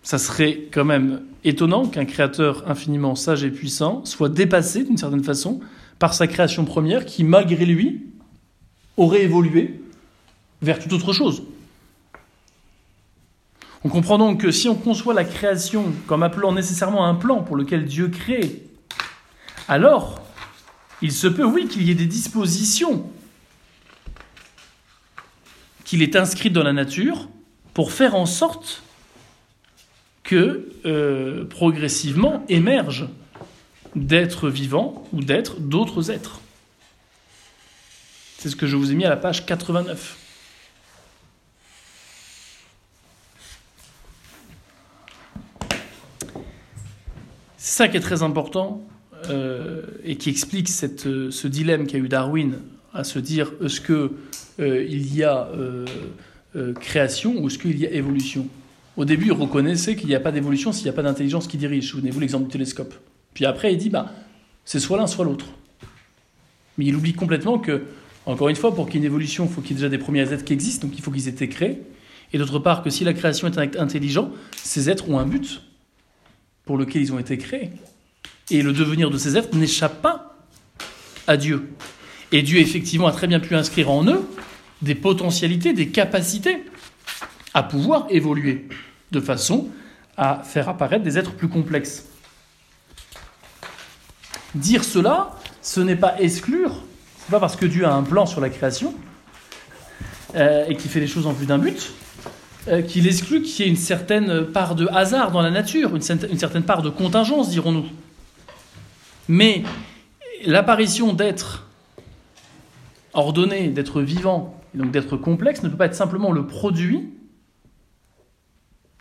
ça serait quand même étonnant qu'un créateur infiniment sage et puissant soit dépassé d'une certaine façon par sa création première qui, malgré lui, aurait évolué vers toute autre chose. On comprend donc que si on conçoit la création comme appelant nécessairement un plan pour lequel Dieu crée, alors il se peut, oui, qu'il y ait des dispositions qu'il est inscrit dans la nature pour faire en sorte que euh, progressivement émergent d'êtres vivants ou d'êtres d'autres êtres. C'est ce que je vous ai mis à la page 89. C'est ça qui est très important euh, et qui explique cette, ce dilemme qu'a eu Darwin à se dire est-ce qu'il euh, y a création ou est-ce qu'il y a évolution? Au début, il reconnaissait qu'il n'y a pas d'évolution s'il n'y a pas d'intelligence qui dirige. Souvenez-vous l'exemple du télescope. Puis après, il dit, bah, c'est soit l'un, soit l'autre. Mais il oublie complètement que, encore une fois, pour qu'il y ait une évolution, il faut qu'il y ait déjà des premiers êtres qui existent, donc il faut qu'ils aient été créés. Et d'autre part, que si la création est un acte intelligent, ces êtres ont un but pour lequel ils ont été créés. Et le devenir de ces êtres n'échappe pas à Dieu. Et Dieu, effectivement, a très bien pu inscrire en eux des potentialités, des capacités à pouvoir évoluer de façon à faire apparaître des êtres plus complexes. Dire cela, ce n'est pas exclure, c'est pas parce que Dieu a un plan sur la création euh, et qu'il fait les choses en vue d'un but, euh, qu'il exclut qu'il y ait une certaine part de hasard dans la nature, une, une certaine part de contingence, dirons-nous. Mais l'apparition d'êtres ordonnés, d'êtres vivants, et donc d'êtres complexes, ne peut pas être simplement le produit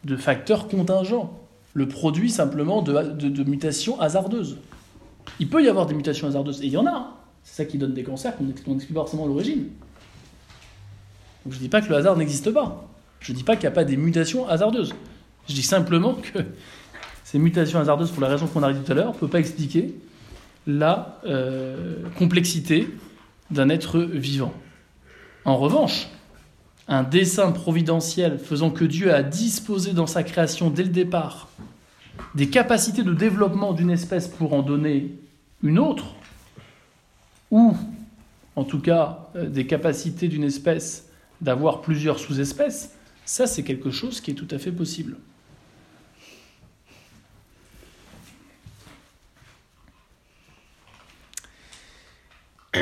de facteurs contingents, le produit simplement de, mutations hasardeuses. Il peut y avoir des mutations hasardeuses, et il y en a. Hein. C'est ça qui donne des cancers qu'on n'explique pas forcément l'origine. je ne dis pas que le hasard n'existe pas. Je ne dis pas qu'il n'y a pas des mutations hasardeuses. Je dis simplement que ces mutations hasardeuses, pour la raison qu'on a dit tout à l'heure, ne peuvent pas expliquer la euh, complexité d'un être vivant. En revanche, un dessin providentiel faisant que Dieu a disposé dans sa création dès le départ des capacités de développement d'une espèce pour en donner une autre, ou en tout cas euh, des capacités d'une espèce d'avoir plusieurs sous-espèces, ça c'est quelque chose qui est tout à fait possible.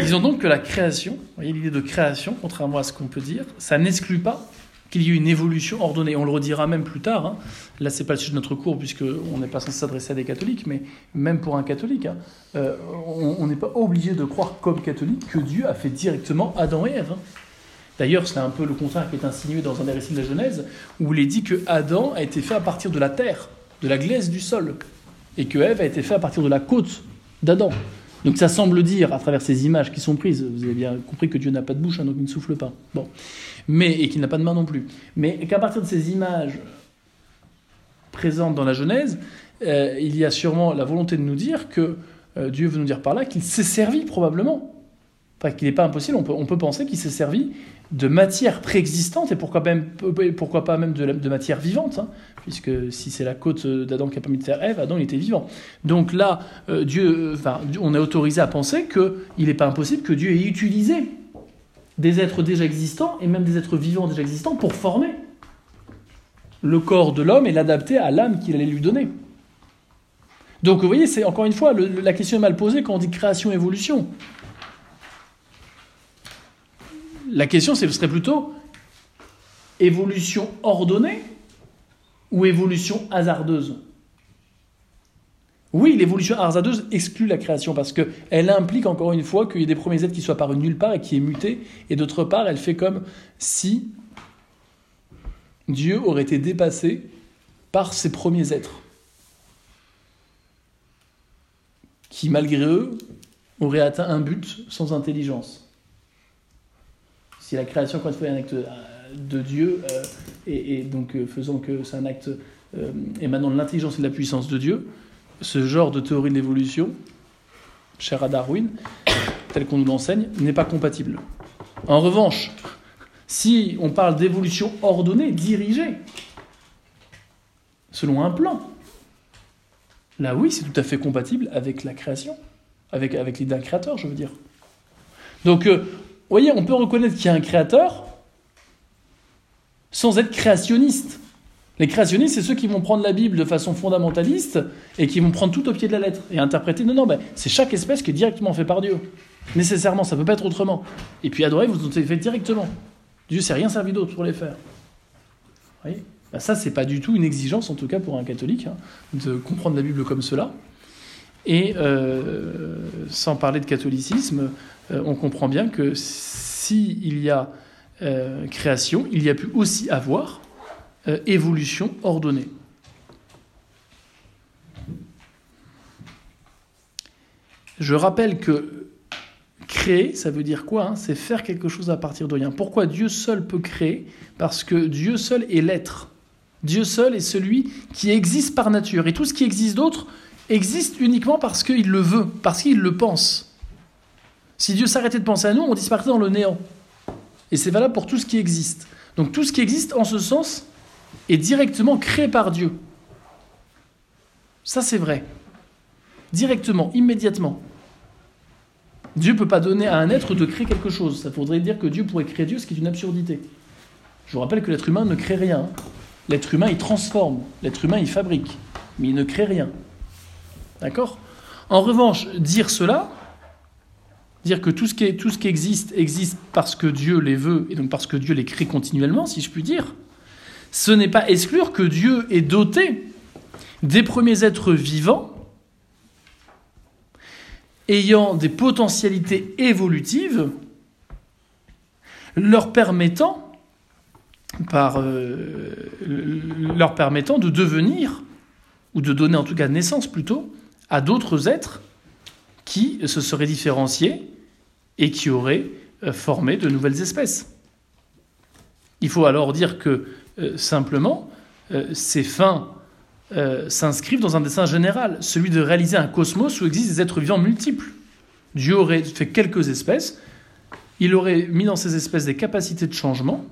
Disons donc que la création, l'idée de création, contrairement à ce qu'on peut dire, ça n'exclut pas qu'il y ait une évolution ordonnée. On le redira même plus tard. Hein. Là, c'est pas le sujet de notre cours puisqu'on n'est pas censé s'adresser à des catholiques, mais même pour un catholique, hein, euh, on n'est pas obligé de croire comme catholique que Dieu a fait directement Adam et Ève. Hein. D'ailleurs, c'est un peu le contraire qui est insinué dans un des récits de la Genèse, où il est dit que Adam a été fait à partir de la terre, de la glaise du sol, et que Ève a été fait à partir de la côte d'Adam. Donc ça semble dire, à travers ces images qui sont prises, vous avez bien compris que Dieu n'a pas de bouche, hein, donc il ne souffle pas. Bon. Mais, et qu'il n'a pas de main non plus. Mais qu'à partir de ces images présentes dans la Genèse, euh, il y a sûrement la volonté de nous dire que euh, Dieu veut nous dire par là qu'il s'est servi probablement. Qu'il n'est pas impossible, on peut, penser qu'il s'est servi de matière préexistante et pourquoi, pas même de, matière vivante, hein, puisque si c'est la côte d'Adam qui a permis de faire Ève, Adam était vivant. Donc là, euh, Dieu, enfin, on est autorisé à penser qu'il n'est pas impossible que Dieu ait utilisé des êtres déjà existants et même des êtres vivants déjà existants pour former le corps de l'homme et l'adapter à l'âme qu'il allait lui donner. Donc vous voyez, c'est encore une fois, la question est mal posée quand on dit création-évolution. La question serait plutôt évolution ordonnée ou évolution hasardeuse? Oui, l'évolution hasardeuse exclut la création parce qu'elle implique encore une fois qu'il y ait des premiers êtres qui soient apparus nulle part et qui aient muté. Et d'autre part, elle fait comme si Dieu aurait été dépassé par ces premiers êtres qui, malgré eux, auraient atteint un but sans intelligence. Si la création, quand fait un acte euh, de Dieu, euh, et, donc euh, faisant que c'est un acte émanant de l'intelligence et de la puissance de Dieu, ce genre de théorie de l'évolution, cher à Darwin, tel qu'on nous l'enseigne, n'est pas compatible. En revanche, si on parle d'évolution ordonnée, dirigée, selon un plan, là oui, c'est tout à fait compatible avec la création, avec, l'idée d'un créateur, je veux dire. Donc, voyez, on peut reconnaître qu'il y a un créateur sans être créationniste. Les créationnistes, c'est ceux qui vont prendre la Bible de façon fondamentaliste et qui vont prendre tout au pied de la lettre et interpréter non, non, ben, c'est chaque espèce qui est directement fait par Dieu. Nécessairement, ça ne peut pas être autrement. Et puis adorer, vous avez fait directement. Dieu s'est rien servi d'autre pour les faire. Vous voyez? Ben, Ça, c'est pas du tout une exigence, en tout cas pour un catholique, hein, de comprendre la Bible comme cela. Et euh, sans parler de catholicisme, on comprend bien que s'il y a euh, création, il y a pu aussi avoir euh, évolution ordonnée. Je rappelle que créer, ça veut dire quoi hein? C'est faire quelque chose à partir de rien. Pourquoi Dieu seul peut créer? Parce que Dieu seul est l'être. Dieu seul est celui qui existe par nature. Et tout ce qui existe d'autre existe uniquement parce qu'il le veut, parce qu'il le pense. Si Dieu s'arrêtait de penser à nous, on disparaîtrait dans le néant. Et c'est valable pour tout ce qui existe. Donc tout ce qui existe, en ce sens, est directement créé par Dieu. Ça, c'est vrai. Directement, immédiatement. Dieu ne peut pas donner à un être de créer quelque chose. Ça voudrait dire que Dieu pourrait créer Dieu, ce qui est une absurdité. Je vous rappelle que l'être humain ne crée rien. L'être humain, il transforme. L'être humain, il fabrique. Mais il ne crée rien. D'accord? En revanche, dire cela, dire que tout ce, qui tout ce qui existe existe parce que Dieu les veut et donc parce que Dieu les crée continuellement, si je puis dire, ce n'est pas exclure que Dieu est doté des premiers êtres vivants ayant des potentialités évolutives leur permettant, par, euh, leur permettant de devenir, ou de donner en tout cas naissance plutôt, à d'autres êtres qui se seraient différenciés et qui auraient euh, formé de nouvelles espèces. Il faut alors dire que euh, simplement, euh, ces fins s'inscrivent dans un dessin général, celui de réaliser un cosmos où existent des êtres vivants multiples. Dieu aurait fait quelques espèces, il aurait mis dans ces espèces des capacités de changement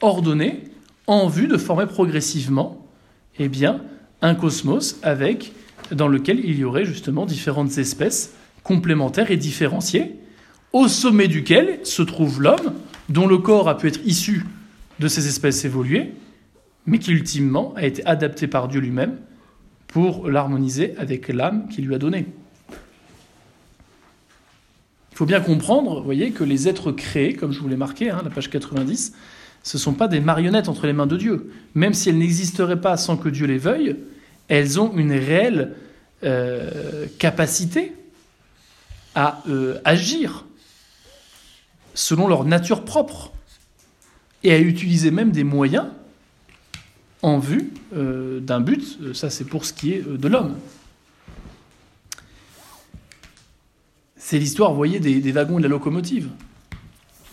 ordonnées en vue de former progressivement eh un cosmos avec, dans lequel il y aurait justement différentes espèces complémentaires et différenciées, au sommet duquel se trouve l'homme, dont le corps a pu être issu de ces espèces évoluées, mais qui ultimement a été adapté par Dieu lui-même pour l'harmoniser avec l'âme qu'il lui a donnée. Il faut bien comprendre, vous voyez, que les êtres créés, comme je vous l'ai marqué, hein, la page 90, ce ne sont pas des marionnettes entre les mains de Dieu. Même si elles n'existeraient pas sans que Dieu les veuille, elles ont une réelle euh, capacité à euh, agir selon leur nature propre et à utiliser même des moyens en vue euh, d'un but. Euh, ça, c'est pour ce qui est euh, de l'homme. C'est l'histoire, vous voyez, des, wagons et de la locomotive.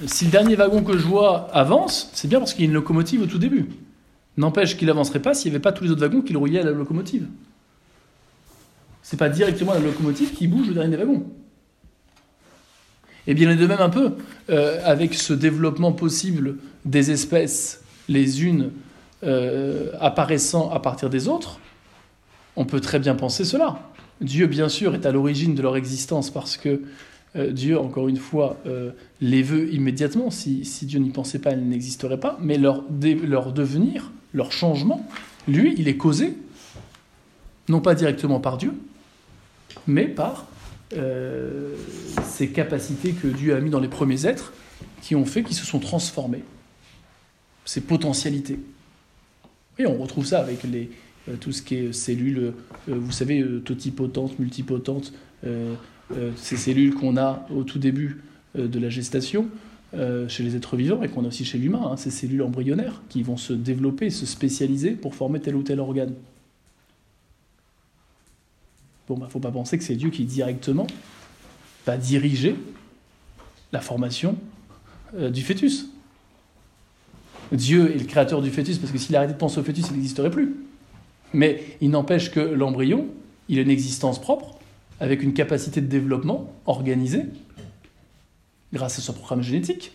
Si le dernier wagon que je vois avance, c'est bien parce qu'il y a une locomotive au tout début. N'empêche qu'il n'avancerait pas s'il n'y avait pas tous les autres wagons qui le reliaient à la locomotive. C'est pas directement la locomotive qui bouge le dernier wagon. Et bien, il est de même un peu avec ce développement possible des espèces, les unes euh, apparaissant à partir des autres, on peut très bien penser cela. Dieu, bien sûr, est à l'origine de leur existence parce que euh, Dieu, encore une fois, euh, les veut immédiatement. Si, Dieu n'y pensait pas, ils n'existeraient pas. Mais leur, leur devenir, leur changement, lui, il est causé, non pas directement par Dieu, mais par ces capacités que Dieu a mis dans les premiers êtres qui ont fait qu'ils se sont transformés, ces potentialités. Et on retrouve ça avec les, euh, tout ce qui est cellules, euh, vous savez, totipotentes, multipotentes, ces cellules qu'on a au tout début de la gestation chez les êtres vivants et qu'on a aussi chez l'humain, hein, ces cellules embryonnaires qui vont se développer, se spécialiser pour former tel ou tel organe. Bon, bah, faut pas penser que c'est Dieu qui directement va diriger la formation du fœtus. Dieu est le créateur du fœtus, parce que s'il arrêtait de penser au fœtus, il n'existerait plus. Mais il n'empêche que l'embryon, il a une existence propre, avec une capacité de développement organisée, grâce à son programme génétique,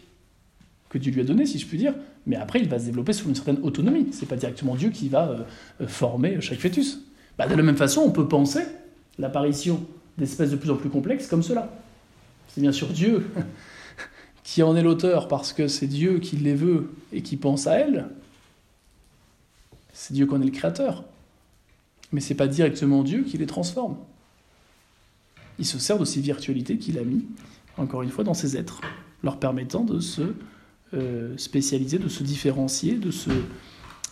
que Dieu lui a donné, si je puis dire. Mais après, il va se développer sous une certaine autonomie. Ce n'est pas directement Dieu qui va euh, euh, former chaque fœtus. Bah, de la même façon, on peut penser l'apparition d'espèces de plus en plus complexes comme cela. C'est bien sûr Dieu qui en est l'auteur parce que c'est Dieu qui les veut et qui pense à elle, c'est Dieu qu'on est le créateur. Mais c'est pas directement Dieu qui les transforme. Il se sert de ces virtualités qu'il a mis, encore une fois, dans ses êtres, leur permettant de se euh, spécialiser, de se différencier,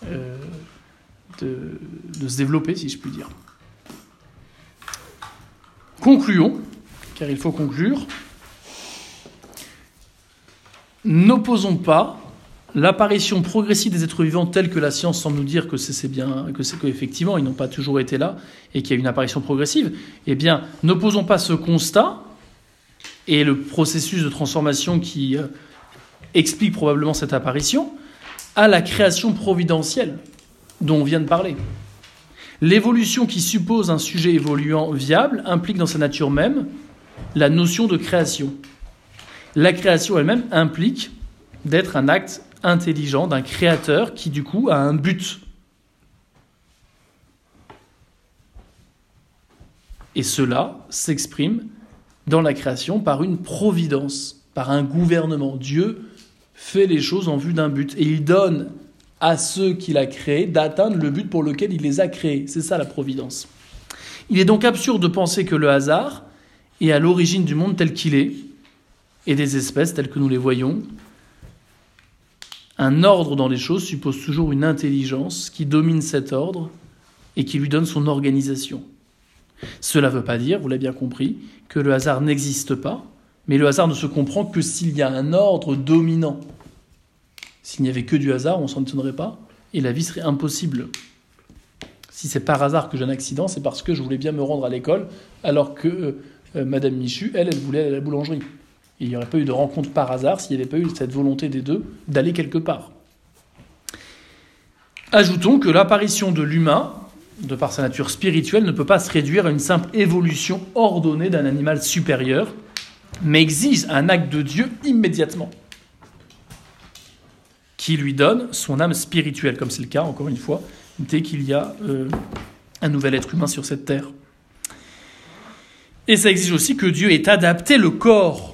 euh, de se développer, si je puis dire. Concluons, car il faut conclure n'opposons pas l'apparition progressive des êtres vivants telle que la science semble nous dire que c'est bien, que c'est qu'effectivement ils n'ont pas toujours été là et qu'il y a une apparition progressive, eh bien, n'opposons pas ce constat et le processus de transformation qui euh, explique probablement cette apparition à la création providentielle dont on vient de parler. L'évolution qui suppose un sujet évoluant viable implique dans sa nature même la notion de création la création elle-même implique d'être un acte intelligent d'un créateur qui du coup a un but. Et cela s'exprime dans la création par une providence, par un gouvernement. Dieu fait les choses en vue d'un but et il donne à ceux qu'il a créés d'atteindre le but pour lequel il les a créés. C'est ça la providence. Il est donc absurde de penser que le hasard est à l'origine du monde tel qu'il est, et des espèces telles que nous les voyons. Un ordre dans les choses suppose toujours une intelligence qui domine cet ordre et qui lui donne son organisation. Cela ne veut pas dire, vous l'avez bien compris, que le hasard n'existe pas, mais le hasard ne se comprend que s'il y a un ordre dominant. S'il n'y avait que du hasard, on s'en étonnerait pas, et la vie serait impossible. Si c'est par hasard que j'ai un accident, c'est parce que je voulais bien me rendre à l'école, alors que euh, euh, Madame Michu, elle, elle voulait aller à la boulangerie. Il n'y aurait pas eu de rencontre par hasard s'il n'y avait pas eu cette volonté des deux d'aller quelque part. Ajoutons que l'apparition de l'humain, de par sa nature spirituelle, ne peut pas se réduire à une simple évolution ordonnée d'un animal supérieur, mais exige un acte de Dieu immédiatement, qui lui donne son âme spirituelle, comme c'est le cas, encore une fois, dès qu'il y a euh, un nouvel être humain sur cette terre. Et ça exige aussi que Dieu ait adapté le corps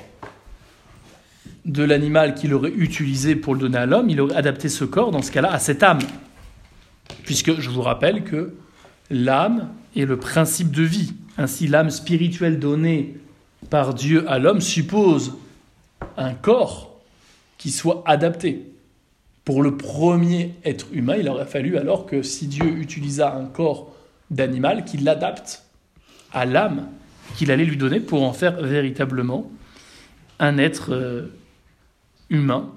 de l'animal qu'il aurait utilisé pour le donner à l'homme, il aurait adapté ce corps, dans ce cas-là, à cette âme. Puisque je vous rappelle que l'âme est le principe de vie. Ainsi, l'âme spirituelle donnée par Dieu à l'homme suppose un corps qui soit adapté. Pour le premier être humain, il aurait fallu alors que si Dieu utilisa un corps d'animal, qu'il l'adapte à l'âme qu'il allait lui donner pour en faire véritablement un être euh, humain,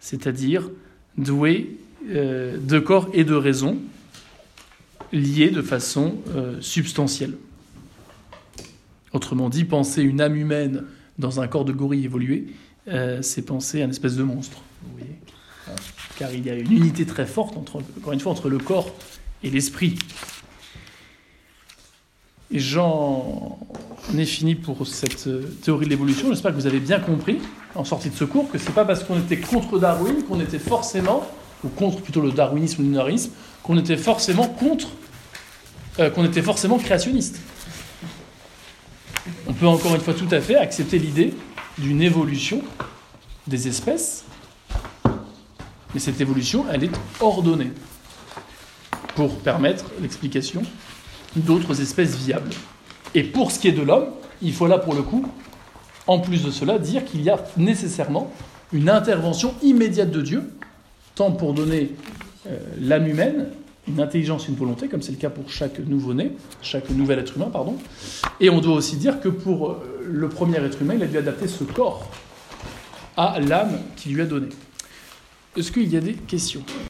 c'est-à-dire doué euh, de corps et de raison, liés de façon euh, substantielle. Autrement dit, penser une âme humaine dans un corps de gorille évolué, c'est penser un espèce de monstre. Hein. Car il y a une unité très forte, entre, encore une fois, entre le corps et l'esprit. Et j'en ai fini pour cette théorie de l'évolution. J'espère que vous avez bien compris, en sortie de ce cours, que c'est pas parce qu'on était contre Darwin qu'on était forcément, ou contre plutôt le darwinisme ou lunarisme, qu'on était forcément contre, euh, qu'on était forcément créationniste. On peut encore une fois tout à fait accepter l'idée d'une évolution des espèces, mais cette évolution, elle est ordonnée pour permettre l'explication d'autres espèces viables. Et pour ce qui est de l'homme, il faut là pour le coup, en plus de cela, dire qu'il y a nécessairement une intervention immédiate de Dieu, tant pour donner euh, l'âme humaine une intelligence, une volonté, comme c'est le cas pour chaque nouveau-né, chaque nouvel être humain, pardon. Et on doit aussi dire que pour euh, le premier être humain, il a dû adapter ce corps à l'âme qu'il lui a donnée. Est-ce qu'il y a des questions?